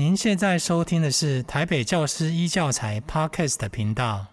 您现在收听的是台北教师一教材 Podcast 频道。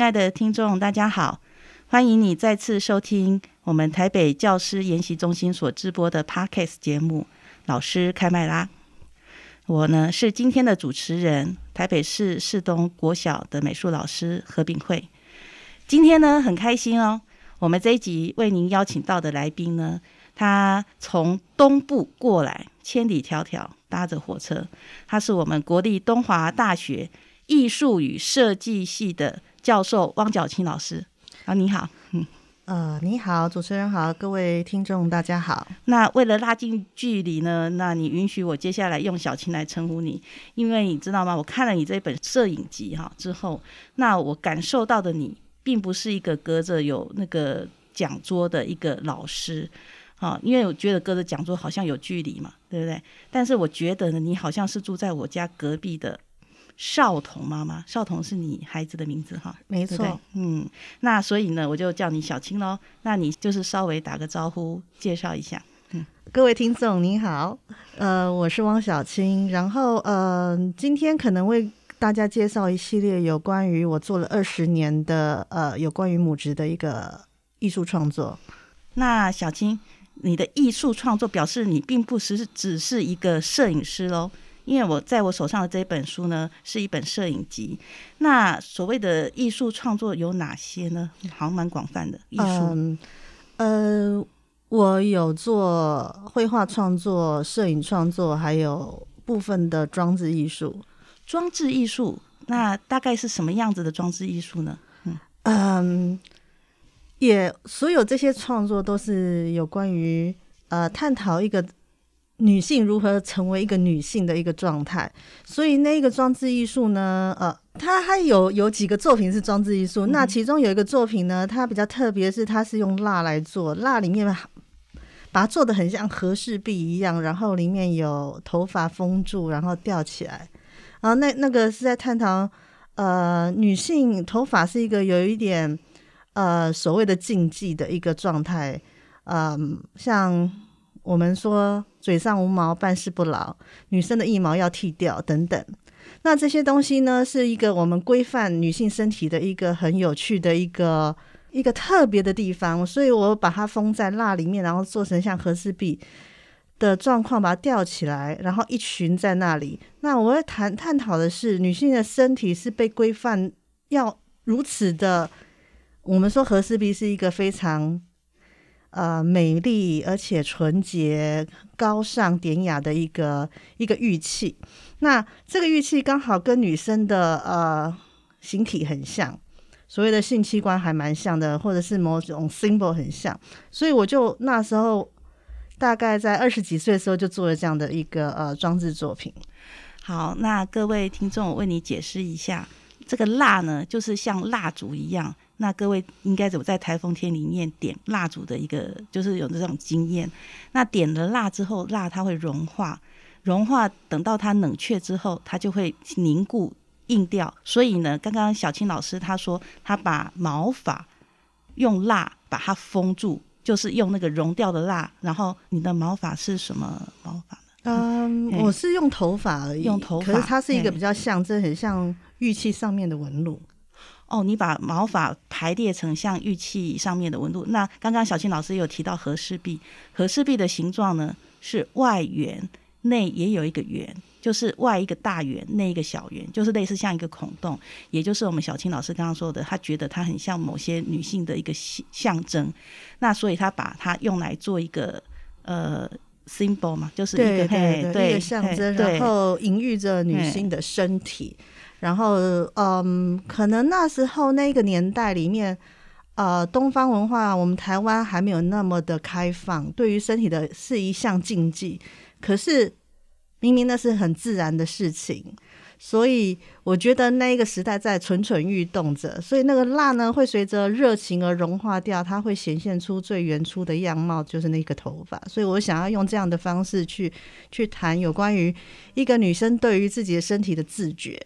亲爱的听众，大家好，欢迎你再次收听我们台北教师研习中心所直播的 Podcast 节目《老师开麦啦》。我呢是今天的主持人，台北市市东国小的美术老师何炳慧。今天呢很开心哦，我们这一集为您邀请到的来宾呢，他从东部过来，千里迢迢搭着火车，他是我们国立东华大学。艺术与设计系的教授汪角青老师啊，你好，嗯，呃，你好，主持人好，各位听众大家好。那为了拉近距离呢，那你允许我接下来用小青来称呼你，因为你知道吗？我看了你这本摄影集哈之后，那我感受到的你，并不是一个隔着有那个讲桌的一个老师，啊，因为我觉得隔着讲桌好像有距离嘛，对不对？但是我觉得呢，你好像是住在我家隔壁的。少彤妈妈，少彤是你孩子的名字哈，没错，对对，嗯，那所以呢，我就叫你小青喽。那你就是稍微打个招呼，介绍一下。嗯，各位听众您好，呃，我是汪小青，然后呃，今天可能为大家介绍一系列有关于我做了二十年的呃，有关于母职的一个艺术创作。那小青，你的艺术创作表示你并不是只是一个摄影师喽？因为我在我手上的这本书呢，是一本摄影集。那所谓的艺术创作有哪些呢？好像蛮广泛的艺术。嗯，呃，我有做绘画创作、摄影创作，还有部分的装置艺术。装置艺术，那大概是什么样子的装置艺术呢？嗯嗯，也所有这些创作都是有关于呃探讨一个。女性如何成为一个女性的一个状态？所以那个装置艺术呢？呃，它还有有几个作品是装置艺术。那其中有一个作品呢，它比较特别，是它是用蜡来做，蜡里面把它做的很像和氏璧一样，然后里面有头发封住，然后吊起来。然后那那个是在探讨，呃，女性头发是一个有一点呃所谓的禁忌的一个状态。嗯、呃，像。我们说嘴上无毛，办事不牢，女生的腋毛要剃掉等等。那这些东西呢，是一个我们规范女性身体的一个很有趣的一个一个特别的地方。所以我把它封在蜡里面，然后做成像和氏璧的状况，把它吊起来，然后一群在那里。那我要谈探讨的是，女性的身体是被规范要如此的。我们说和氏璧是一个非常。呃，美丽而且纯洁、高尚典雅的一个一个玉器。那这个玉器刚好跟女生的呃形体很像，所谓的性器官还蛮像的，或者是某种 symbol 很像。所以我就那时候大概在二十几岁的时候就做了这样的一个呃装置作品。好，那各位听众，我为你解释一下，这个蜡呢，就是像蜡烛一样。那各位应该怎么在台风天里面点蜡烛的一个，就是有这种经验。那点了蜡之后，蜡它会融化，融化等到它冷却之后，它就会凝固硬掉。所以呢，刚刚小青老师他说，他把毛发用蜡把它封住，就是用那个融掉的蜡。然后你的毛发是什么毛发呢？嗯，我是用头发而已，用头发，可是它是一个比较象征，很像玉器上面的纹路。哦，你把毛发排列成像玉器上面的纹路。那刚刚小青老师有提到和氏璧，和氏璧的形状呢是外圆，内也有一个圆，就是外一个大圆，内一个小圆，就是类似像一个孔洞，也就是我们小青老师刚刚说的，他觉得它很像某些女性的一个象征。那所以他把它用来做一个呃 symbol 嘛，就是一个对对对对一个象征，然后隐喻着女性的身体。然后，嗯，可能那时候那个年代里面，呃，东方文化，我们台湾还没有那么的开放，对于身体的是一项禁忌。可是，明明那是很自然的事情，所以我觉得那一个时代在蠢蠢欲动着，所以那个蜡呢会随着热情而融化掉，它会显现出最原初的样貌，就是那个头发。所以我想要用这样的方式去去谈有关于一个女生对于自己的身体的自觉。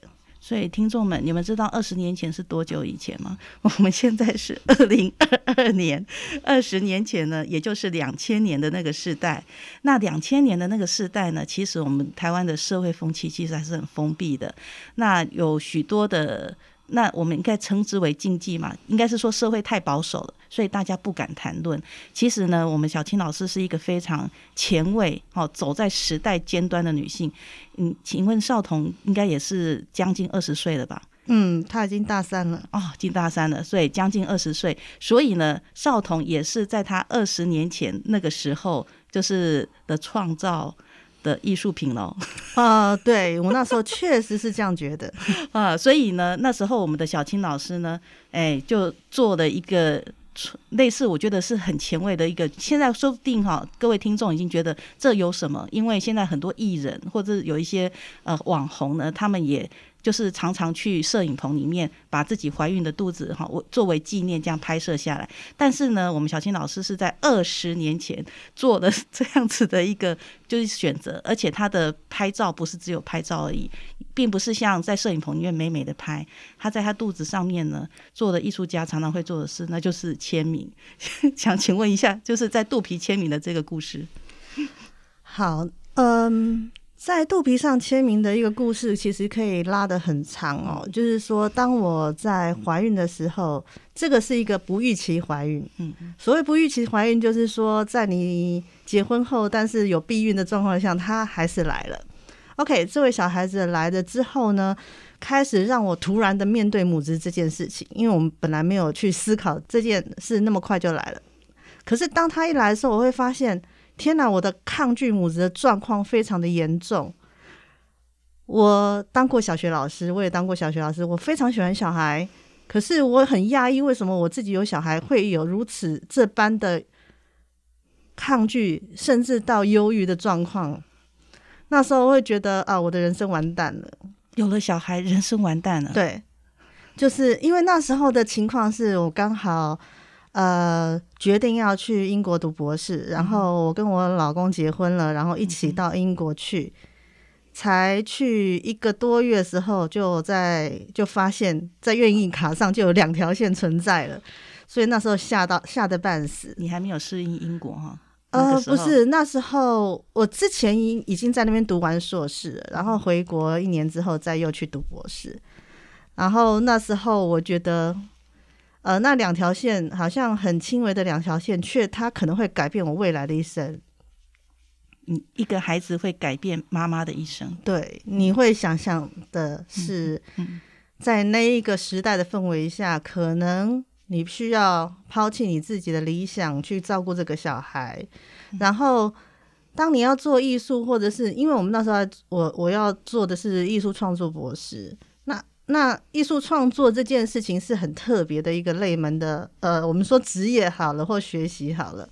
所以，听众们，你们知道二十年前是多久以前吗？我们现在是 二零二二年，二十年前呢，也就是两千年的那个时代。那两千年的那个时代呢，其实我们台湾的社会风气其实还是很封闭的。那有许多的。那我们应该称之为禁忌嘛？应该是说社会太保守了，所以大家不敢谈论。其实呢，我们小青老师是一个非常前卫、哦，走在时代尖端的女性。嗯，请问少彤应该也是将近二十岁了吧？嗯，她已经大三了哦，进大三了，所以将近二十岁。所以呢，少彤也是在她二十年前那个时候，就是的创造。的艺术品喽，啊，对，我那时候确实是这样觉得 啊，所以呢，那时候我们的小青老师呢，哎，就做了一个类似，我觉得是很前卫的一个。现在说不定哈，各位听众已经觉得这有什么？因为现在很多艺人或者有一些呃网红呢，他们也。就是常常去摄影棚里面把自己怀孕的肚子哈，我作为纪念这样拍摄下来。但是呢，我们小青老师是在二十年前做的 这样子的一个就是选择，而且他的拍照不是只有拍照而已，并不是像在摄影棚里面美美的拍。他在他肚子上面呢做的艺术家常常会做的事，那就是签名。想请问一下，就是在肚皮签名的这个故事。好，嗯。在肚皮上签名的一个故事，其实可以拉得很长哦。就是说，当我在怀孕的时候，这个是一个不预期怀孕。嗯，所谓不预期怀孕，就是说，在你结婚后，但是有避孕的状况下，他还是来了。OK，这位小孩子来了之后呢，开始让我突然的面对母子这件事情，因为我们本来没有去思考这件事，那么快就来了。可是当他一来的时候，我会发现。天哪！我的抗拒母子的状况非常的严重。我当过小学老师，我也当过小学老师。我非常喜欢小孩，可是我很讶异，为什么我自己有小孩会有如此这般的抗拒，甚至到忧郁的状况。那时候我会觉得啊，我的人生完蛋了。有了小孩，人生完蛋了。对，就是因为那时候的情况是我刚好。呃，决定要去英国读博士，然后我跟我老公结婚了，然后一起到英国去，才去一个多月的时候，就在就发现，在愿意卡上就有两条线存在了，所以那时候吓到吓得半死。你还没有适应英国哈？呃，不是，那时候我之前已已经在那边读完硕士，然后回国一年之后再又去读博士，然后那时候我觉得。呃，那两条线好像很轻微的两条线，却它可能会改变我未来的一生。嗯，一个孩子会改变妈妈的一生。对，你会想象的是，在那一个时代的氛围下，可能你需要抛弃你自己的理想去照顾这个小孩。然后，当你要做艺术，或者是因为我们那时候我我要做的是艺术创作博士。那艺术创作这件事情是很特别的一个类门的，呃，我们说职业好了或学习好了，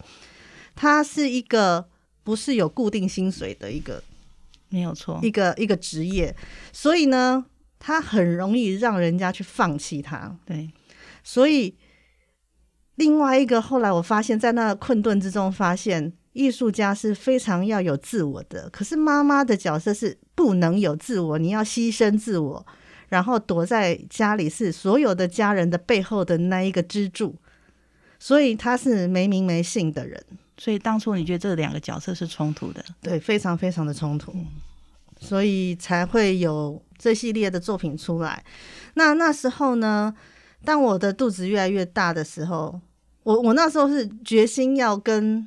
它是一个不是有固定薪水的一个，没有错，一个一个职业，所以呢，它很容易让人家去放弃它。对，所以另外一个后来我发现，在那困顿之中，发现艺术家是非常要有自我的，可是妈妈的角色是不能有自我，你要牺牲自我。然后躲在家里是所有的家人的背后的那一个支柱，所以他是没名没姓的人。所以当初你觉得这两个角色是冲突的？对，非常非常的冲突，所以才会有这系列的作品出来。那那时候呢，当我的肚子越来越大的时候，我我那时候是决心要跟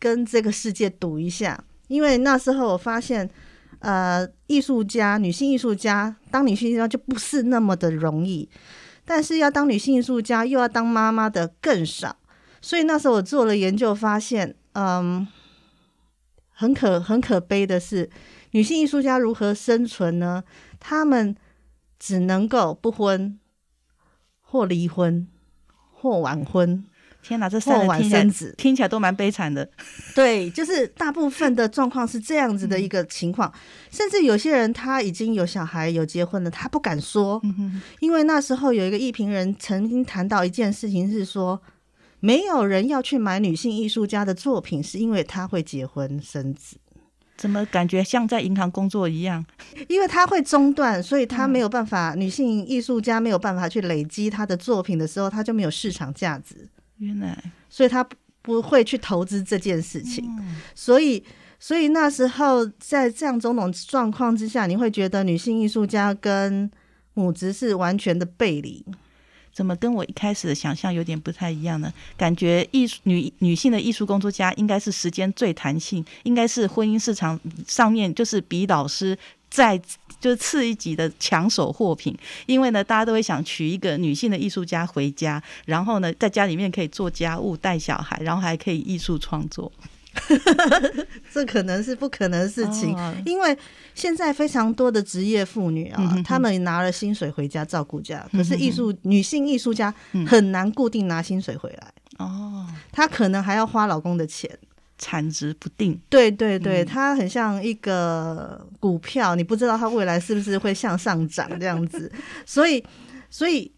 跟这个世界赌一下，因为那时候我发现。呃，艺术家，女性艺术家，当女性艺术家就不是那么的容易，但是要当女性艺术家，又要当妈妈的更少。所以那时候我做了研究，发现，嗯，很可很可悲的是，女性艺术家如何生存呢？她们只能够不婚，或离婚，或晚婚，天哪，这三个听起来听起来都蛮悲惨的。对，就是大部分的状况是这样子的一个情况，嗯、甚至有些人他已经有小孩、有结婚了，他不敢说，嗯、因为那时候有一个艺评人曾经谈到一件事情，是说没有人要去买女性艺术家的作品，是因为他会结婚生子。怎么感觉像在银行工作一样？因为他会中断，所以他没有办法。嗯、女性艺术家没有办法去累积他的作品的时候，他就没有市场价值。原来，所以他不会去投资这件事情。嗯、所以，所以那时候在这样种种状况之下，你会觉得女性艺术家跟母职是完全的背离。怎么跟我一开始的想象有点不太一样呢？感觉艺术女女性的艺术工作家应该是时间最弹性，应该是婚姻市场上面就是比老师再就是次一级的抢手货品。因为呢，大家都会想娶一个女性的艺术家回家，然后呢，在家里面可以做家务、带小孩，然后还可以艺术创作。这可能是不可能的事情，哦、因为现在非常多的职业妇女啊，她们拿了薪水回家照顾家，可是艺术女性艺术家很难固定拿薪水回来哦，她可能还要花老公的钱，产值不定。对对对，它很像一个股票，你不知道它未来是不是会向上涨这样子，所以所以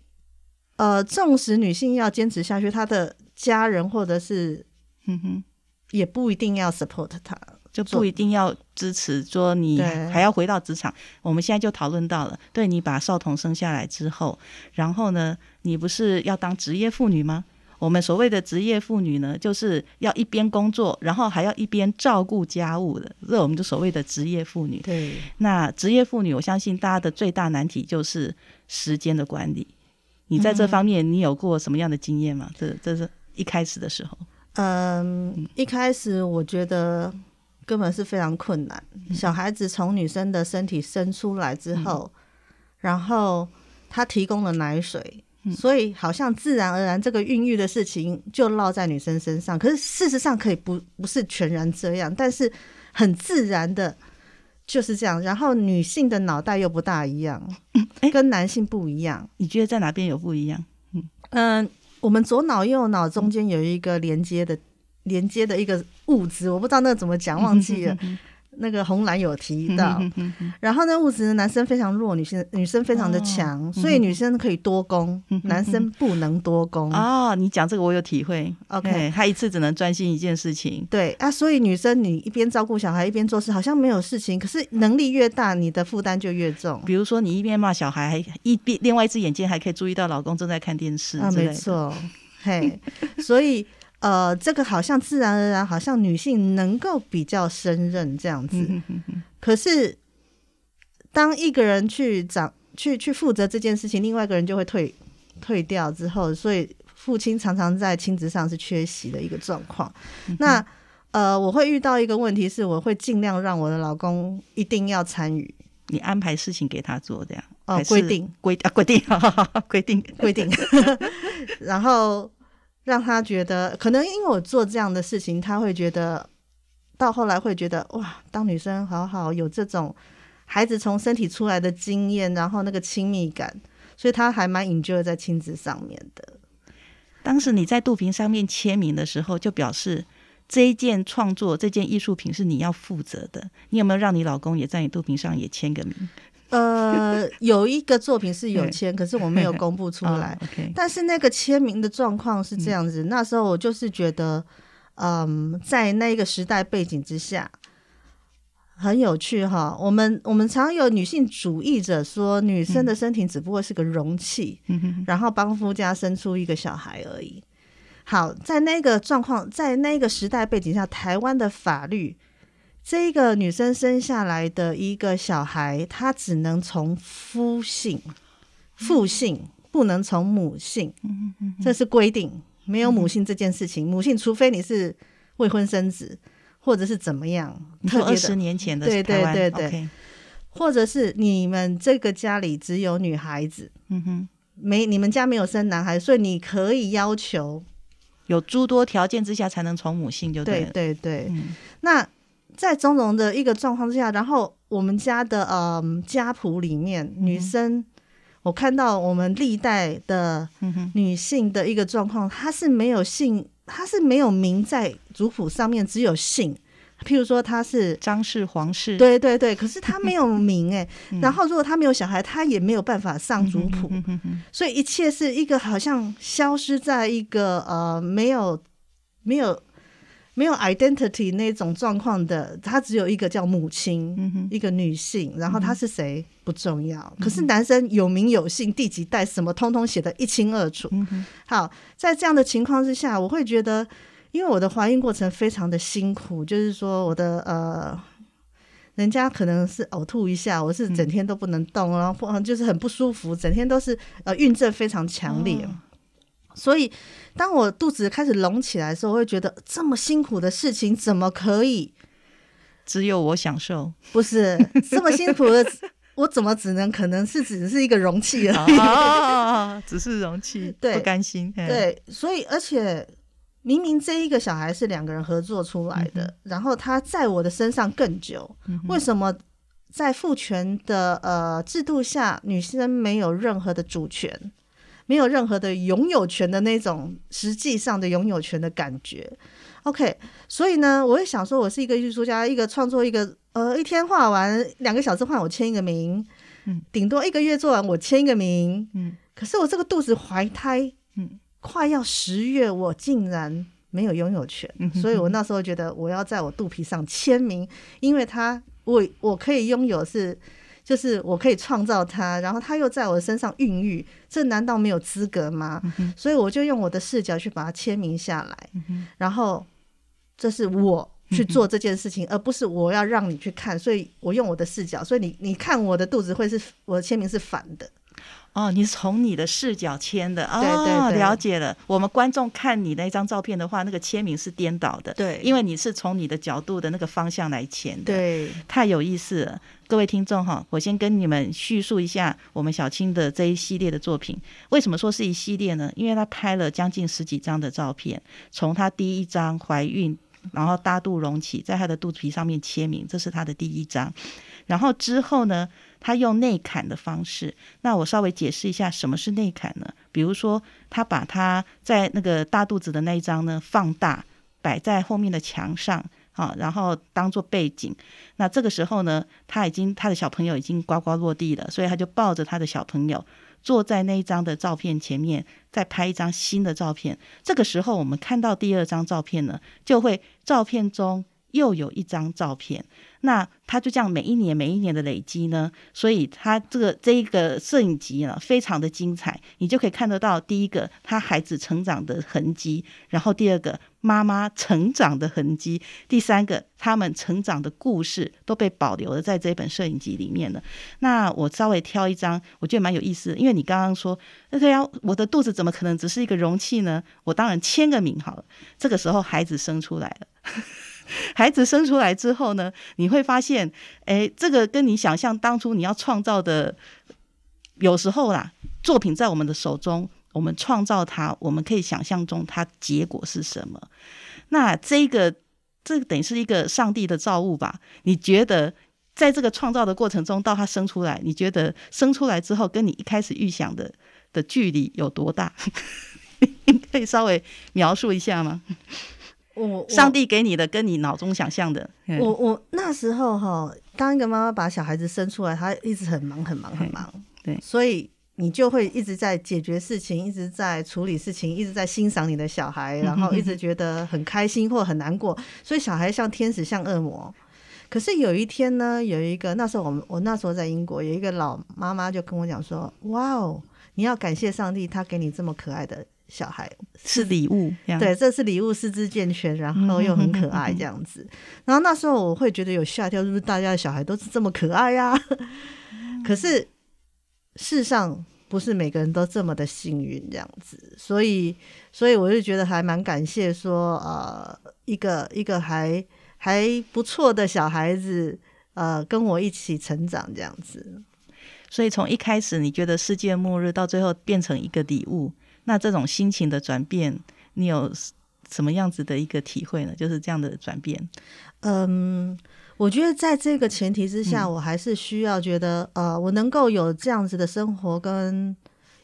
呃，纵使女性要坚持下去，她的家人或者是嗯哼。也不一定要 support 她，就不一定要支持。说你还要回到职场，我们现在就讨论到了。对，你把少童生下来之后，然后呢，你不是要当职业妇女吗？我们所谓的职业妇女呢，就是要一边工作，然后还要一边照顾家务的，这我们就所谓的职业妇女。对，那职业妇女，我相信大家的最大难题就是时间的管理。你在这方面，你有过什么样的经验吗？嗯、这这是一开始的时候。嗯，一开始我觉得根本是非常困难。小孩子从女生的身体生出来之后，然后他提供了奶水，所以好像自然而然这个孕育的事情就落在女生身上。可是事实上可以不不是全然这样，但是很自然的就是这样。然后女性的脑袋又不大一样，跟男性不一样。你觉得在哪边有不一样？嗯嗯。我们左脑右脑中间有一个连接的连接的一个物质，我不知道那怎么讲，忘记了。那个红蓝有提到，嗯、哼哼哼，然后呢物质男生非常弱，女性女生非常的强，哦、所以女生可以多攻，嗯、哼哼男生不能多攻。哦，你讲这个我有体会。OK，他一次只能专心一件事情。对啊，所以女生你一边照顾小孩一边做事，好像没有事情，可是能力越大，你的负担就越重。比如说，你一边骂小孩，一边另外一只眼睛还可以注意到老公正在看电视。啊，没错。嘿，所以。呃，这个好像自然而然，好像女性能够比较胜任这样子。嗯、哼哼，可是，当一个人去掌、去去负责这件事情，另外一个人就会退退掉之后，所以父亲常常在亲职上是缺席的一个状况。嗯、那呃，我会遇到一个问题是，我会尽量让我的老公一定要参与，你安排事情给他做，这样哦，规定规啊规定规定规定，然后。让他觉得，可能因为我做这样的事情，他会觉得，到后来会觉得哇，当女生好好，有这种孩子从身体出来的经验，然后那个亲密感，所以他还蛮 enjoy 在亲子上面的。当时你在肚皮上面签名的时候，就表示这一件创作、这件艺术品是你要负责的。你有没有让你老公也在你肚皮上也签个名？呃，有一个作品是有签，可是我没有公布出来。但是那个签名的状况是这样子，那时候我就是觉得，嗯，在那个时代背景之下，很有趣哈。我们我们常有女性主义者说，女生的身体只不过是个容器，然后帮夫家生出一个小孩而已。好，在那个状况，在那个时代背景下，台湾的法律。这个女生生下来的一个小孩，她只能从夫姓，父姓不能从母姓，这是规定，没有母姓这件事情。母姓，除非你是未婚生子，或者是怎么样，特别二十年前的对对对对，或者是你们这个家里只有女孩子，嗯哼，没你们家没有生男孩，所以你可以要求有诸多条件之下才能从母姓就对对对，那。在种种的一个状况之下，然后我们家的嗯家谱里面，女生我看到我们历代的女性的一个状况，她是没有姓，她是没有名在族谱上面，只有姓。譬如说她是张氏、黄氏，对对对，可是她没有名哎。然后如果她没有小孩，她也没有办法上族谱，所以一切是一个好像消失在一个呃没有没有。没有 identity 那种状况的，他只有一个叫母亲，嗯、一个女性，然后他是谁不重要。可是男生有名有姓，第几代什么，通通写得一清二楚。嗯、好，在这样的情况之下，我会觉得，因为我的怀孕过程非常的辛苦，就是说我的呃，人家可能是呕吐一下，我是整天都不能动，嗯、然后就是很不舒服，整天都是呃孕症非常强烈。哦所以，当我肚子开始隆起来的时候，我会觉得这么辛苦的事情怎么可以只有我享受？不是这么辛苦的，我怎么只能可能是只是一个容器而已？哦、只是容器，对，不甘心。对，所以而且明明这一个小孩是两个人合作出来的，嗯、然后他在我的身上更久，嗯、为什么在父权的呃制度下，女生没有任何的主权？没有任何的拥有权的那种实际上的拥有权的感觉，OK，所以呢，我会想说，我是一个艺术家，一个创作，一个呃，一天画完两个小时画，我签一个名，嗯，顶多一个月做完，我签一个名，嗯，可是我这个肚子怀胎，嗯，快要十月，我竟然没有拥有权，嗯、哼哼，所以我那时候觉得我要在我肚皮上签名，因为他我我可以拥有是。就是我可以创造它，然后它又在我身上孕育，这难道没有资格吗？嗯、所以我就用我的视角去把它签名下来，嗯、然后这是我去做这件事情，嗯、而不是我要让你去看。所以我用我的视角，所以你你看我的肚子会是我的签名是反的。哦，你是从你的视角签的哦，对对对，了解了。我们观众看你那张照片的话，那个签名是颠倒的，对，因为你是从你的角度的那个方向来签的，对，太有意思了。各位听众哈，我先跟你们叙述一下我们小青的这一系列的作品。为什么说是一系列呢？因为她拍了将近十几张的照片，从她第一张怀孕，然后大肚隆起，在她的肚皮上面签名，这是她的第一张。然后之后呢，他用内砍的方式，那我稍微解释一下什么是内砍呢？比如说，他把他在那个大肚子的那一张呢放大，摆在后面的墙上，啊，然后当做背景。那这个时候呢，他已经他的小朋友已经呱呱落地了，所以他就抱着他的小朋友坐在那一张的照片前面，再拍一张新的照片。这个时候，我们看到第二张照片呢，就会照片中又有一张照片。那他就这样每一年每一年的累积呢，所以他这个这一个摄影集呢，非常的精彩，你就可以看得到第一个他孩子成长的痕迹，然后第二个妈妈成长的痕迹，第三个他们成长的故事都被保留了在这本摄影集里面了。那我稍微挑一张，我觉得蛮有意思的，因为你刚刚说那，对呀，我的肚子怎么可能只是一个容器呢？我当然签个名好了。这个时候孩子生出来了。孩子生出来之后呢，你会发现，哎，这个跟你想象当初你要创造的，有时候啦，作品在我们的手中，我们创造它，我们可以想象中它结果是什么。那这个，这个等于是一个上帝的造物吧？你觉得，在这个创造的过程中，到它生出来，你觉得生出来之后，跟你一开始预想的的距离有多大？你可以稍微描述一下吗？我上帝给你的跟你脑中想象的，我我那时候哈，当一个妈妈把小孩子生出来，她一直很忙很忙很忙，对，所以你就会一直在解决事情，一直在处理事情，一直在欣赏你的小孩，然后一直觉得很开心或很难过，所以小孩像天使像恶魔。可是有一天呢，有一个那时候我们我那时候在英国，有一个老妈妈就跟我讲说：“哇哦，你要感谢上帝，他给你这么可爱的。”小孩是礼物，对，这是礼物，四肢健全，然后又很可爱这样子。然后那时候我会觉得有吓跳，是不是大家的小孩都是这么可爱呀？可是世上不是每个人都这么的幸运这样子，所以，所以我就觉得还蛮感谢说，呃，一个一个还还不错的小孩子，呃，跟我一起成长这样子。所以从一开始你觉得世界末日，到最后变成一个礼物。那这种心情的转变，你有什么样子的一个体会呢？就是这样的转变。嗯，我觉得在这个前提之下，嗯、我还是需要觉得，呃，我能够有这样子的生活跟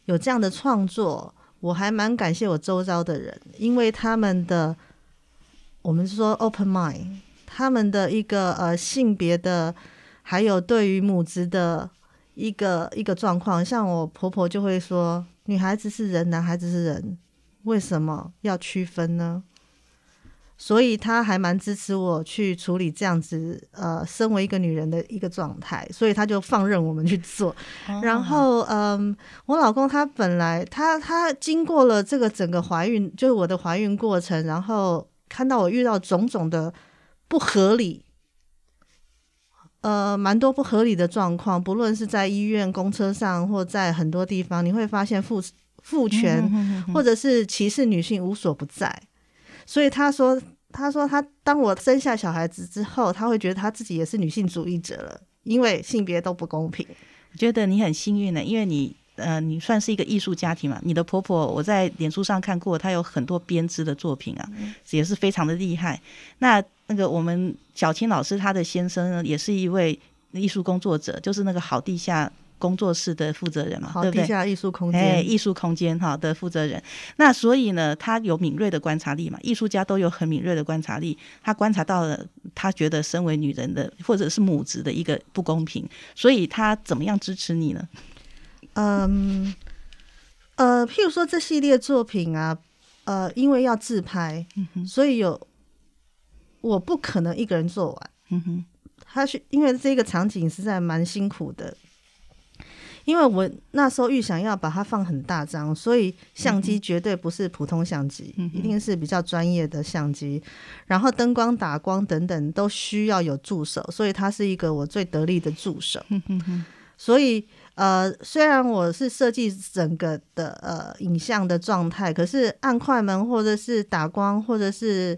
有这样的创作，我还蛮感谢我周遭的人，因为他们的，我们说 open mind，他们的一个呃性别的，还有对于母子的一个一个状况，像我婆婆就会说，女孩子是人，男孩子是人，为什么要区分呢？所以他还蛮支持我去处理这样子，呃，身为一个女人的一个状态，所以他就放任我们去做。哦、然后，嗯，我老公他本来他他经过了这个整个怀孕，就是我的怀孕过程，然后看到我遇到种种的不合理，呃，蛮多不合理的状况，不论是在医院、公车上，或在很多地方，你会发现父父权或者是歧视女性无所不在。所以他说：“他说他当我生下小孩子之后，他会觉得他自己也是女性主义者了，因为性别都不公平。我觉得你很幸运呢，因为你呃，你算是一个艺术家庭嘛。你的婆婆我在脸书上看过，她有很多编织的作品啊，也是非常的厉害。那那个我们小青老师她的先生呢，也是一位艺术工作者，就是那个好地下。”工作室的负责人嘛，好对不对？地下艺术空间，哎，艺术空间哈的负责人。那所以呢，他有敏锐的观察力嘛，艺术家都有很敏锐的观察力。他观察到了，他觉得身为女人的或者是母职的一个不公平，所以他怎么样支持你呢？嗯，呃，譬如说这系列作品啊，呃，因为要自拍，所以有我不可能一个人做完，嗯哼，他是因为这个场景实在蛮辛苦的。因为我那时候预想要把它放很大张，所以相机绝对不是普通相机，嗯、一定是比较专业的相机。然后灯光打光等等都需要有助手，所以他是一个我最得力的助手。嗯哼、所以呃，虽然我是设计整个的呃影像的状态，可是按快门或者是打光或者是。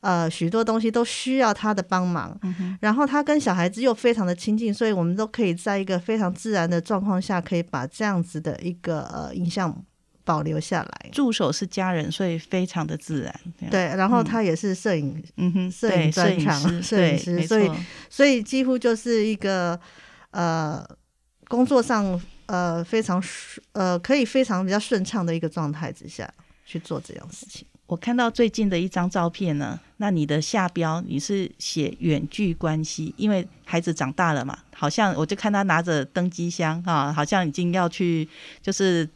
呃，许多东西都需要他的帮忙，嗯、然后他跟小孩子又非常的亲近，所以我们都可以在一个非常自然的状况下，可以把这样子的一个呃影像保留下来。助手是家人，所以非常的自然。对，然后他也是摄影，嗯哼，摄影专长，摄影师，摄影师，所以所以几乎就是一个呃工作上呃非常呃可以非常比较顺畅的一个状态之下去做这样事情。我看到最近的一张照片呢，那你的下标你是写远距关系，因为孩子长大了嘛，好像我就看他拿着登机箱哈，好像已经要去就是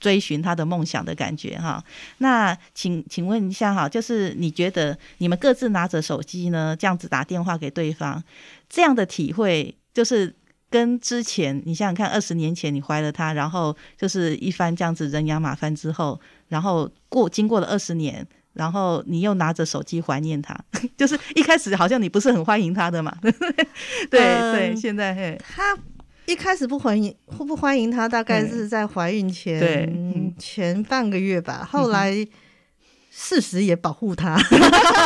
追寻他的梦想的感觉哈。那请请问一下哈，就是你觉得你们各自拿着手机呢，这样子打电话给对方，这样的体会就是。跟之前，你想想看，二十年前你怀了他，然后就是一番这样子人仰马翻之后，然后过经过了二十年，然后你又拿着手机怀念他，就是一开始好像你不是很欢迎他的嘛，对对，嗯、对，现在嘿，他一开始不欢迎不不欢迎他，大概是在怀孕前前半个月吧，后来事实也保护他，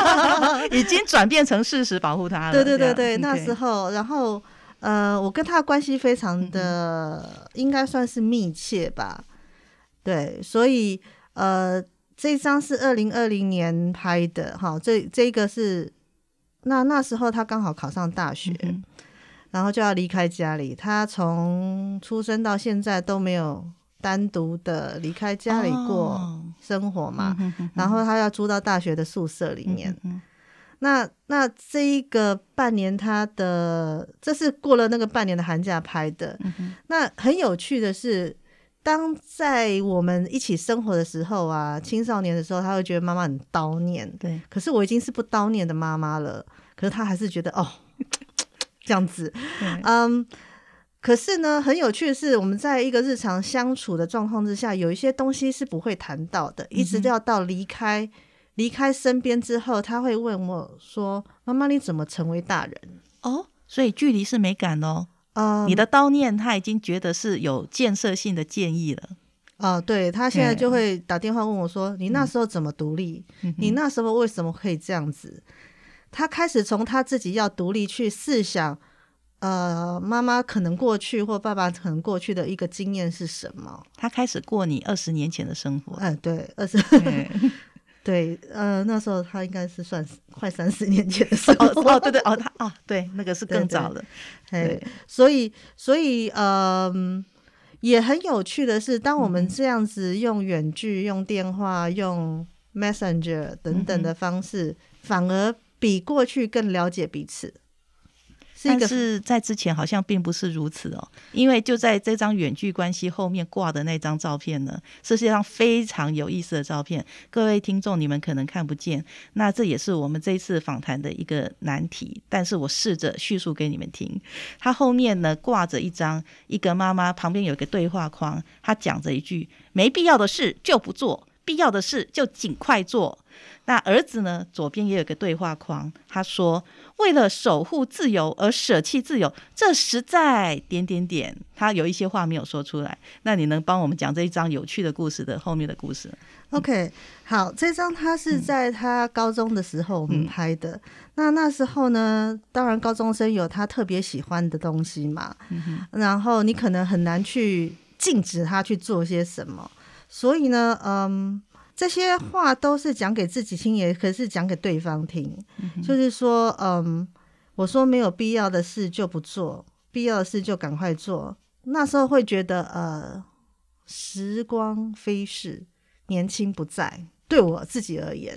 已经转变成事实保护他了，对对对对，那时候然后。呃，我跟他关系非常的，嗯、应该算是密切吧。对，所以呃，这张是二零二零年拍的，哈，这这个是那那时候他刚好考上大学，嗯、然后就要离开家里。他从出生到现在都没有单独的离开家里过生活嘛，哦、然后他要住到大学的宿舍里面。嗯那那这一个半年，他的这是过了那个半年的寒假拍的。嗯、那很有趣的是，当在我们一起生活的时候啊，青少年的时候，他会觉得妈妈很叨念。对，可是我已经是不叨念的妈妈了，可是他还是觉得哦，这样子。嗯，可是呢，很有趣的是，我们在一个日常相处的状况之下，有一些东西是不会谈到的，一直都要到离开。离开身边之后，他会问我说：“妈妈，你怎么成为大人？”哦，所以距离是美感哦。啊、嗯，你的叨念他已经觉得是有建设性的建议了。啊、嗯，对，他现在就会打电话问我说：“嗯、你那时候怎么独立？嗯、你那时候为什么可以这样子？”他开始从他自己要独立去试想，呃，妈妈可能过去或爸爸可能过去的一个经验是什么？他开始过你二十年前的生活。哎、嗯，对，二十。对，呃，那时候他应该是算快三十年前的时候。哦，哦对对哦，他哦，对，那个是更早的。对，对，对，所以所以呃，也很有趣的是，当我们这样子用远距、用电话、用 Messenger 等等的方式，嗯、反而比过去更了解彼此。但是在之前好像并不是如此哦，因为就在这张远距关系后面挂的那张照片呢，是世界上非常有意思的照片。各位听众，你们可能看不见，那这也是我们这一次访谈的一个难题。但是我试着叙述给你们听，它后面呢挂着一张一个妈妈，旁边有一个对话框，她讲着一句：没必要的事就不做，必要的事就尽快做。那儿子呢？左边也有个对话框，他说：“为了守护自由而舍弃自由，这实在点点点。”他有一些话没有说出来。那你能帮我们讲这一张有趣的故事的后面的故事？OK，好，这张他是在他高中的时候我们拍的。嗯、那那时候呢，当然高中生有他特别喜欢的东西嘛，嗯、然后你可能很难去禁止他去做些什么，所以呢，嗯。这些话都是讲给自己听，也可是讲给对方听。嗯、就是说，嗯，我说没有必要的事就不做，必要的事就赶快做。那时候会觉得，呃，时光飞逝，年轻不在。对我自己而言，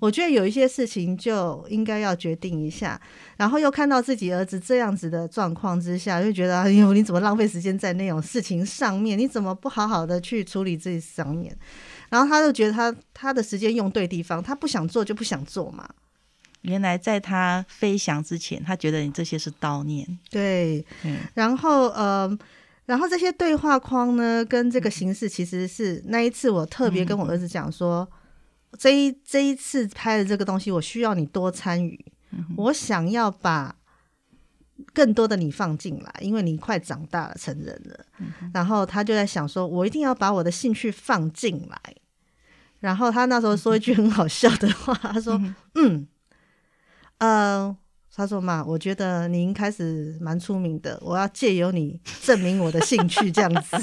我觉得有一些事情就应该要决定一下。然后又看到自己儿子这样子的状况之下，就觉得，哎呦，你怎么浪费时间在那种事情上面？你怎么不好好的去处理这上面？然后他就觉得他他的时间用对地方，他不想做就不想做嘛。原来在他飞翔之前，他觉得你这些是悼念。对，嗯。然后呃，然后这些对话框呢，跟这个形式其实是那一次我特别跟我儿子讲说，嗯、这一这一次拍的这个东西，我需要你多参与。嗯、我想要把。更多的你放进来，因为你快长大了，成人了。嗯、然后他就在想说，我一定要把我的兴趣放进来。然后他那时候说一句很好笑的话，嗯、他说：“嗯，嗯，呃，他说嘛，我觉得您开始蛮出名的，我要借由你证明我的兴趣，这样子。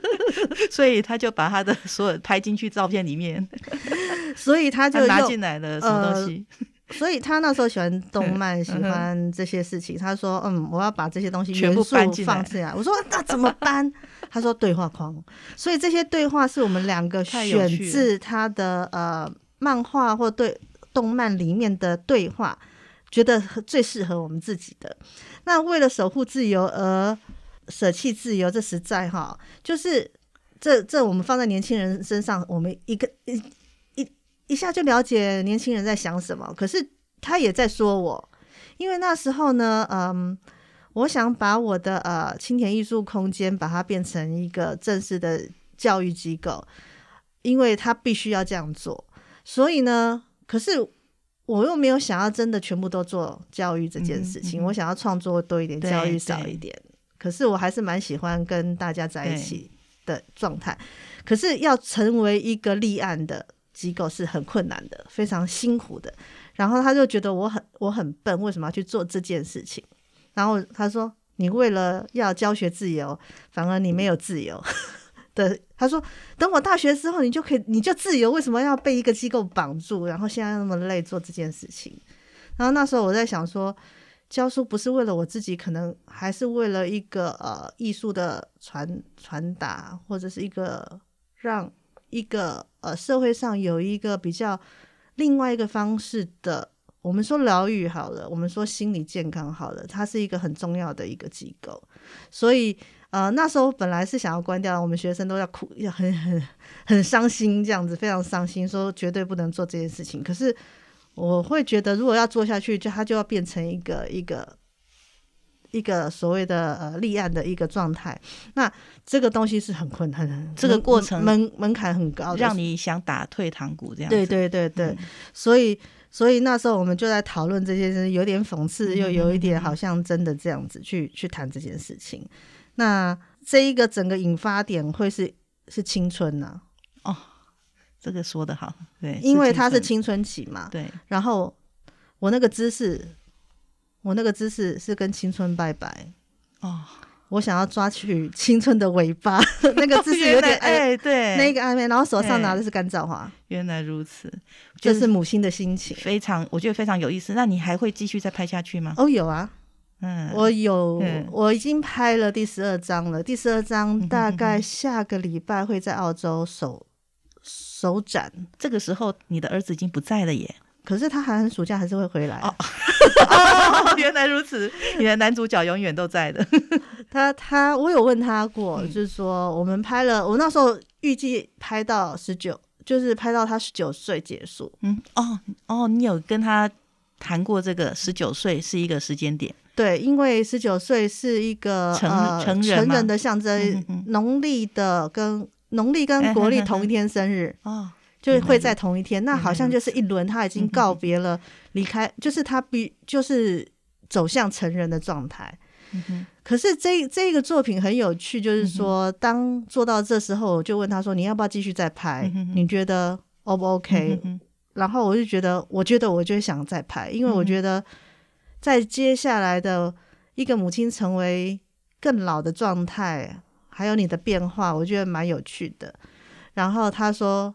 ”所以他就把他的所有拍进去照片里面，所以他就他拿进来了什么东西。呃 所以他那时候喜欢动 漫，喜欢这些事情。他说：“嗯，我要把这些东西全部搬进来。”我说：“那怎么搬？”他说：“对话框。”所以这些对话是我们两个选自他的呃漫画或对动漫里面的对话，觉得最适合我们自己的。那为了守护自由而舍弃自由，这实在哈，就是这这我们放在年轻人身上，我们一个一。一下就了解年轻人在想什么，可是他也在说我，因为那时候呢，嗯，我想把我的呃青田艺术空间把它变成一个正式的教育机构，因为他必须要这样做，所以呢，可是我又没有想要真的全部都做教育这件事情，嗯嗯、我想要创作多一点，教育少一点，可是我还是蛮喜欢跟大家在一起的状态，可是要成为一个立案的。机构是很困难的，非常辛苦的。然后他就觉得我很我很笨，为什么要去做这件事情？然后他说：“你为了要教学自由，反而你没有自由。”的他说：“等我大学之后，你就可以你就自由，为什么要被一个机构绑住？然后现在那么累做这件事情？”然后那时候我在想说，教书不是为了我自己，可能还是为了一个呃艺术的传传达，或者是一个让。一个呃，社会上有一个比较另外一个方式的，我们说疗愈好了，我们说心理健康好了，它是一个很重要的一个机构。所以呃，那时候本来是想要关掉，我们学生都要哭，要很很很伤心，这样子非常伤心，说绝对不能做这件事情。可是我会觉得，如果要做下去，就它就要变成一个一个。一个所谓的呃立案的一个状态，那这个东西是很困难，这个过程门门槛很高，让你想打退堂鼓这样。对对对对，嗯、所以所以那时候我们就在讨论这件事，有点讽刺，又有一点好像真的这样子去去谈这件事情。那这一个整个引发点会是是青春呢、啊？哦，这个说的好，对，因为它是青春期嘛。对，然后我那个姿势。我那个姿势是跟青春拜拜哦，我想要抓取青春的尾巴，那个姿势有点 哎，对，那个暧昧，然后手上拿的是干燥花。原来如此，这是母亲的心情，非常，我觉得非常有意思。那你还会继续再拍下去吗？哦，有啊，嗯，我有，我已经拍了第十二张了，第十二张大概下个礼拜会在澳洲首首展。这个时候，你的儿子已经不在了耶。可是他寒暑假还是会回来。哦，哦，原来如此，你的男主角永远都在的。他他，我有问他过，嗯、就是说我们拍了，我那时候预计拍到十九，就是拍到他十九岁结束。嗯，哦哦，你有跟他谈过这个十九岁是一个时间点？对，因为十九岁是一个成成人、呃、成人的象征，农历的跟农历跟国历同一天生日。哦。就会在同一天，那好像就是一轮，他已经告别了，离开，就是他必就是走向成人的状态。可是这这个作品很有趣，就是说，当做到这时候，我就问他说：“你要不要继续再拍？你觉得 O 不 OK？” 然后我就觉得，我觉得我就想再拍，因为我觉得在接下来的一个母亲成为更老的状态，还有你的变化，我觉得蛮有趣的。然后他说。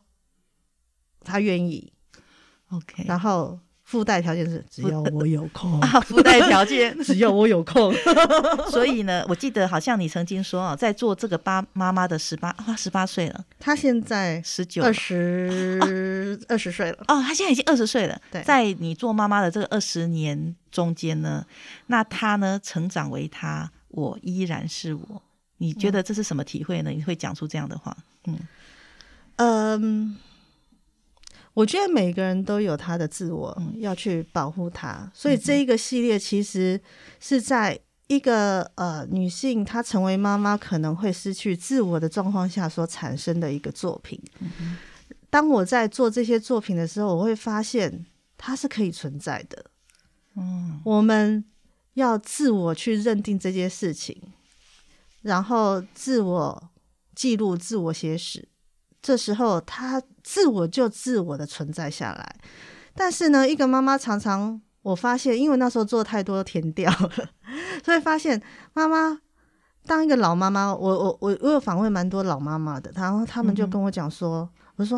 他愿意，OK，然后附带条件是只要我有空 啊，附带条件 只要我有空。所以呢，我记得好像你曾经说啊，在做这个爸妈妈的十八，他十八岁了，他现在十九、二十、二十岁了。哦，他现在已经二十岁了。对，在你做妈妈的这个二十年中间呢，那他呢成长为他，我依然是我。你觉得这是什么体会呢？你会讲出这样的话？嗯嗯。我觉得每个人都有他的自我，要去保护他。所以这一个系列其实是在一个呃女性她成为妈妈可能会失去自我的状况下所产生的一个作品。当我在做这些作品的时候，我会发现它是可以存在的。嗯，我们要自我去认定这件事情，然后自我记录、自我写史。这时候，他自我就自我的存在下来。但是呢，一个妈妈常常，我发现，因为那时候做太多填调了，所以发现妈妈当一个老妈妈，我我我我有访问蛮多老妈妈的，然后他们就跟我讲说，嗯、我说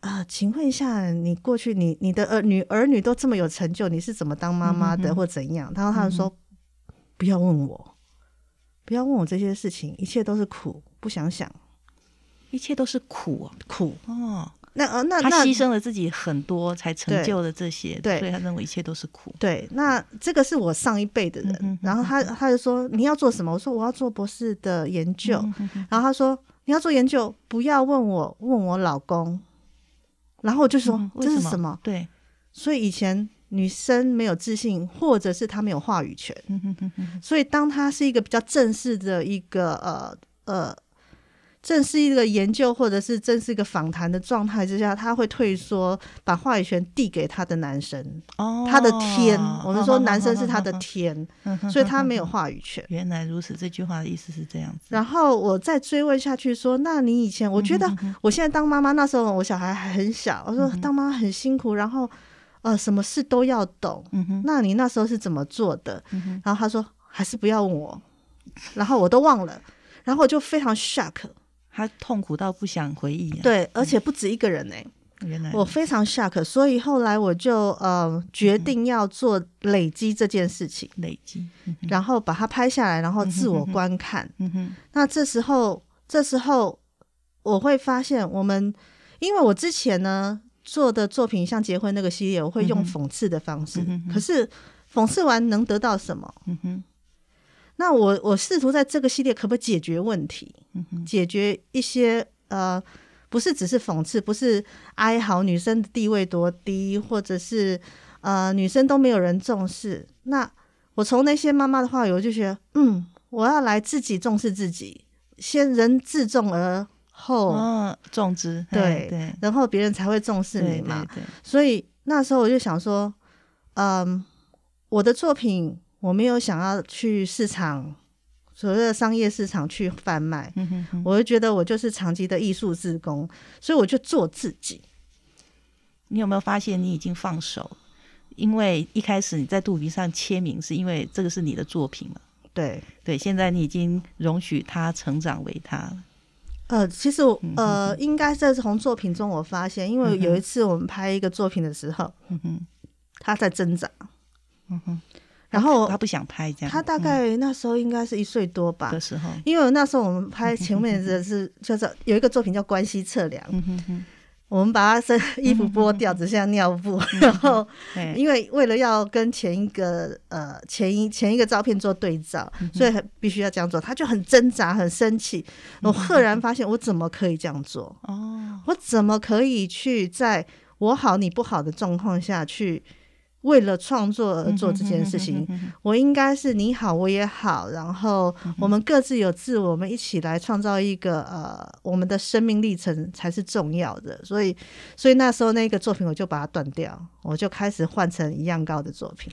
啊、呃，请问一下，你过去你你的儿女儿女都这么有成就，你是怎么当妈妈的，嗯、或怎样？然后他们说，嗯、不要问我，不要问我这些事情，一切都是苦，不想想。一切都是苦啊，苦哦。那呃，那他牺牲了自己很多，才成就了这些，对，所以他认为一切都是苦。对，那这个是我上一辈的人，嗯、哼然后他他就说你要做什么？我说我要做博士的研究。嗯、哼哼然后他说你要做研究，不要问我，问我老公。然后我就说、嗯、这是什么？对，所以以前女生没有自信，或者是她没有话语权。嗯、哼哼哼所以当她是一个比较正式的一个呃呃。正是一个研究，或者是正是一个访谈的状态之下，他会退缩，把话语权递给他的男生，哦、他的天。我们说男生是他的天，哦、所以他没有话语权。原来如此，这句话的意思是这样子。然后我再追问下去说，那你以前，我觉得我现在当妈妈，那时候我小孩还很小，我说当妈妈很辛苦，然后呃，什么事都要懂。嗯、那你那时候是怎么做的？嗯、然后他说还是不要问我，然后我都忘了，然后我就非常 shock。他痛苦到不想回忆、啊，对，而且不止一个人呢、欸。原来。我非常 shock，所以后来我就呃决定要做累积这件事情，累积，嗯、然后把它拍下来，然后自我观看。嗯哼，那这时候，这时候我会发现，我们因为我之前呢做的作品像结婚那个系列，我会用讽刺的方式，嗯、可是讽刺完能得到什么？嗯哼。那我我试图在这个系列可不可以解决问题？嗯、解决一些呃，不是只是讽刺，不是哀嚎女生的地位多低，或者是呃女生都没有人重视。那我从那些妈妈的话语，我就觉得，嗯，我要来自己重视自己，先人自重而后、哦、重之，对对，然后别人才会重视你嘛。对对对，所以那时候我就想说，嗯、呃，我的作品。我没有想要去市场，所谓的商业市场去贩卖，嗯、哼哼，我就觉得我就是长期的艺术志工，所以我就做自己。你有没有发现你已经放手？因为一开始你在肚皮上签名，是因为这个是你的作品嘛？对对，现在你已经容许他成长为他了。呃，其实我呃，应该是从作品中我发现，因为有一次我们拍一个作品的时候，嗯哼，他在挣扎，嗯哼，然后他不想拍这样，他大概那时候应该是一岁多吧的时候，因为那时候我们拍前面的是 就是有一个作品叫关系测量，嗯哼哼。我们把他身衣服剥掉，只剩下尿布。然后，因为为了要跟前一个呃前一前一个照片做对照，所以必须要这样做。他就很挣扎，很生气。我赫然发现，我怎么可以这样做？哦，我怎么可以去在我好你不好的状况下去？为了创作而做这件事情，我应该是你好我也好，然后我们各自有自我，我们一起来创造一个呃我们的生命历程才是重要的。所以，所以那时候那个作品我就把它断掉，我就开始换成一样高的作品。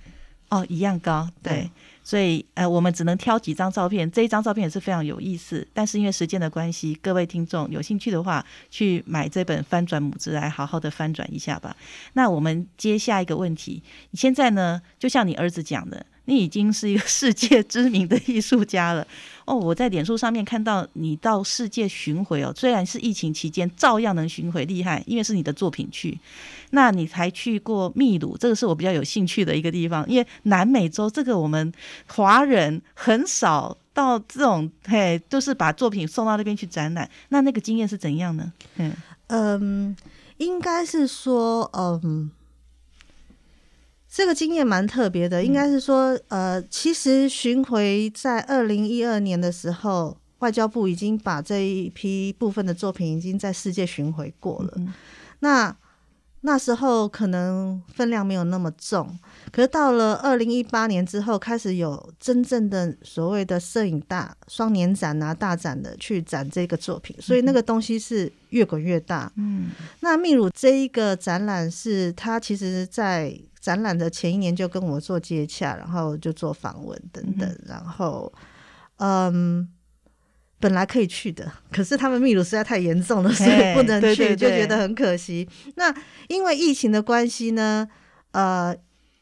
哦，一样高，对。对所以，呃，我们只能挑几张照片。这一张照片也是非常有意思，但是因为时间的关系，各位听众有兴趣的话，去买这本《翻转母子》来好好的翻转一下吧。那我们接下一个问题，你现在呢，就像你儿子讲的。你已经是一个世界知名的艺术家了哦！我在脸书上面看到你到世界巡回哦，虽然是疫情期间，照样能巡回，厉害，因为是你的作品去。那你还去过秘鲁，这个是我比较有兴趣的一个地方，因为南美洲这个我们华人很少到这种，嘿，就是把作品送到那边去展览。那那个经验是怎样呢？嗯嗯，应该是说，嗯。这个经验蛮特别的，应该是说，呃，其实巡回在二零一二年的时候，外交部已经把这一批部分的作品已经在世界巡回过了。嗯、那那时候可能分量没有那么重，可是到了二零一八年之后，开始有真正的所谓的摄影大双年展啊、大展的去展这个作品，所以那个东西是越滚越大。嗯，那秘鲁这一个展览是它其实，在展览的前一年就跟我做接洽，然后就做访问等等，嗯、然后，嗯，本来可以去的，可是他们秘鲁实在太严重了，所以不能去，对对对，就觉得很可惜。那因为疫情的关系呢，呃，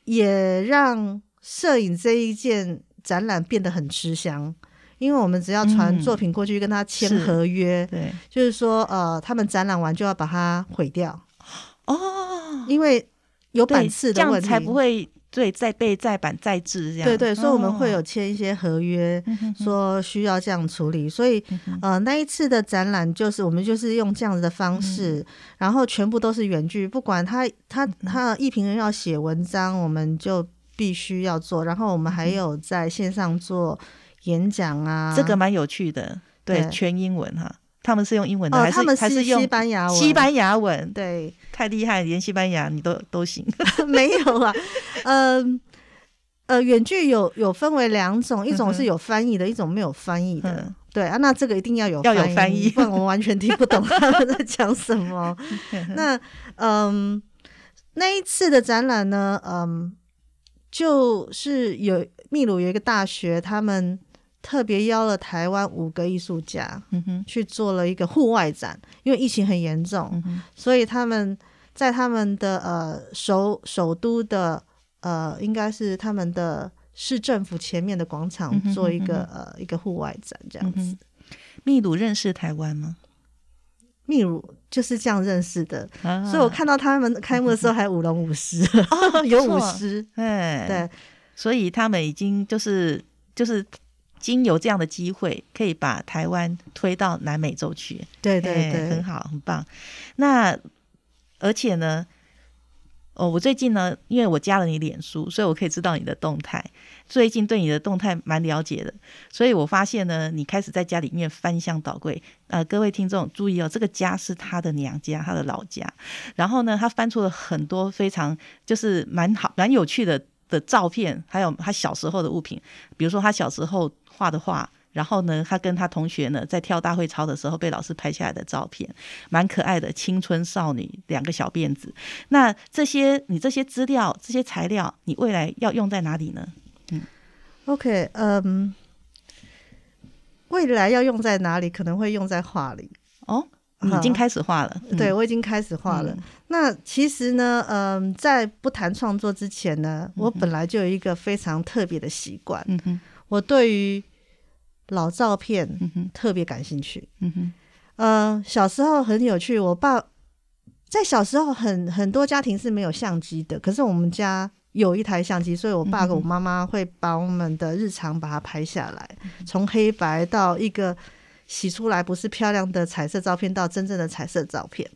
也让摄影这一件展览变得很吃香，因为我们只要传作品过去跟他签合约，嗯、对，就是说，呃，他们展览完就要把它毁掉，哦，因为。有版次的问题，这样才不会对再被再版再制这样。对对，所以我们会有签一些合约，说需要这样处理。所以呃，那一次的展览就是我们就是用这样子的方式，然后全部都是原剧，不管他他他艺评人要写文章，我们就必须要做。然后我们还有在线上做演讲啊，这个蛮有趣的，对，全英文哈。他们是用英文的，还是还是用西班牙文？西班牙文，对，太厉害，连西班牙你都都行。没有啊，嗯呃，呃，远距有有分为两种，一种是有翻译的，一种没有翻译的。嗯、对啊，那这个一定要有要有翻译，不然我完全听不懂 他们在讲什么。那嗯，那一次的展览呢，嗯，就是有秘鲁有一个大学，他们。特别邀了台湾五个艺术家，嗯哼，去做了一个户外展，因为疫情很严重，嗯，所以他们在他们的呃首首都的呃应该是他们的市政府前面的广场做一个、呃一个户外展这样子。嗯、秘鲁认识台湾吗？秘鲁就是这样认识的，啊、所以我看到他们开幕的时候还舞龙舞狮，哦、有舞狮，哎，对，所以他们已经就是就是。经由这样的机会，可以把台湾推到南美洲去。对对对，欸，很好，很棒。那而且呢，哦，我最近呢，因为我加了你脸书，所以我可以知道你的动态。最近对你的动态蛮了解的，所以我发现呢，你开始在家里面翻箱倒柜。呃，各位听众注意哦，这个家是他的娘家，他的老家。然后呢，他翻出了很多非常就是蛮好、蛮有趣的的照片，还有他小时候的物品，比如说他小时候。画的画，然后呢，他跟他同学呢在跳大会操的时候被老师拍下来的照片，蛮可爱的，青春少女，两个小辫子。那这些你这些资料、这些材料，你未来要用在哪里呢？嗯，OK，嗯、um，未来要用在哪里？可能会用在画里。哦，你已经开始画了？嗯、对，我已经开始画了。嗯、那其实呢，嗯、呃，在不谈创作之前呢，我本来就有一个非常特别的习惯。嗯哼。我对于老照片特别感兴趣。嗯哼，呃，小时候很有趣，我爸在小时候很很多家庭是没有相机的，可是我们家有一台相机，所以我爸跟我妈妈会把我们的日常把它拍下来，从黑白到一个洗出来不是漂亮的彩色照片，到真正的彩色照片。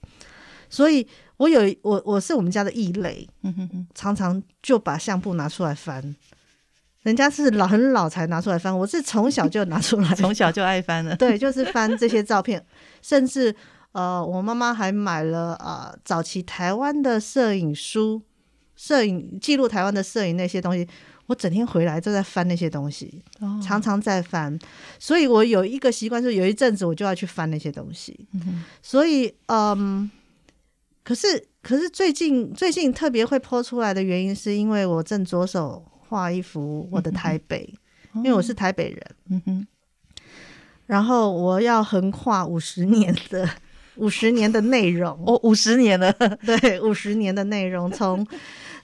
所以我有我我是我们家的异类，嗯哼哼，常常就把相簿拿出来翻。人家是老很老才拿出来翻，我是从小就拿出来，从小就爱翻了。对，就是翻这些照片，甚至呃，我妈妈还买了呃早期台湾的摄影书，摄影记录台湾的摄影那些东西，我整天回来都在翻那些东西，哦、常常在翻。所以我有一个习惯，是有一阵子我就要去翻那些东西。嗯、所以嗯，可是可是最近最近特别会 po 出来的原因，是因为我正着手。画一幅我的台北，嗯、因为我是台北人，嗯哼，然后我要横跨五十年的五十年的内容，哦，五十年了，对，五十年的内容，从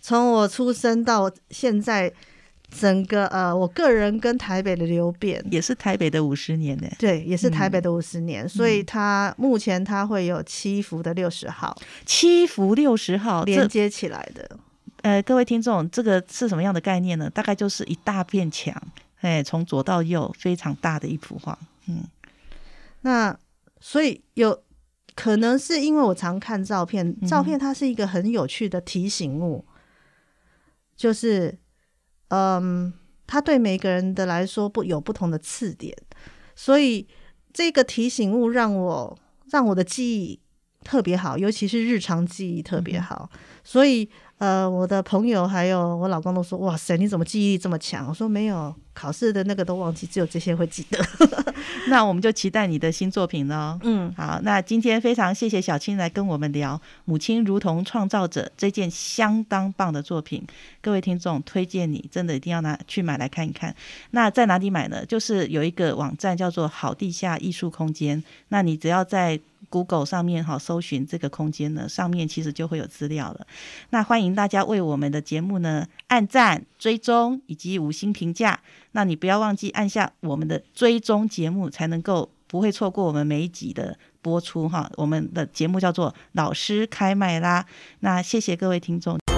从我出生到现在，整个呃，我个人跟台北的流变，也是台北的五十年呢，对，也是台北的五十年，嗯、所以它目前它会有七幅的六十号，七幅六十号连接起来的。呃，各位听众，这个是什么样的概念呢？大概就是一大片墙，哎，从左到右非常大的一幅画。嗯，那所以有可能是因为我常看照片，照片它是一个很有趣的提醒物，嗯、就是嗯，他对每个人的来说不有不同的刺点，所以这个提醒物让我让我的记忆特别好，尤其是日常记忆特别好，嗯、所以。呃，我的朋友还有我老公都说：“哇塞，你怎么记忆力这么强？”我说：“没有，考试的那个都忘记，只有这些会记得。”那我们就期待你的新作品喽。嗯，好，那今天非常谢谢小青来跟我们聊《母亲如同创造者》这件相当棒的作品。各位听众，推荐你真的一定要拿去买来看一看。那在哪里买呢？就是有一个网站叫做“好地下艺术空间”，那你只要在 Google 上面哈搜寻这个空间呢，上面其实就会有资料了。那欢迎大家为我们的节目呢按赞、追踪以及五星评价。那你不要忘记按下我们的追踪节目，才能够不会错过我们每一集的播出哈。我们的节目叫做《老师开麦啦》。那谢谢各位听众。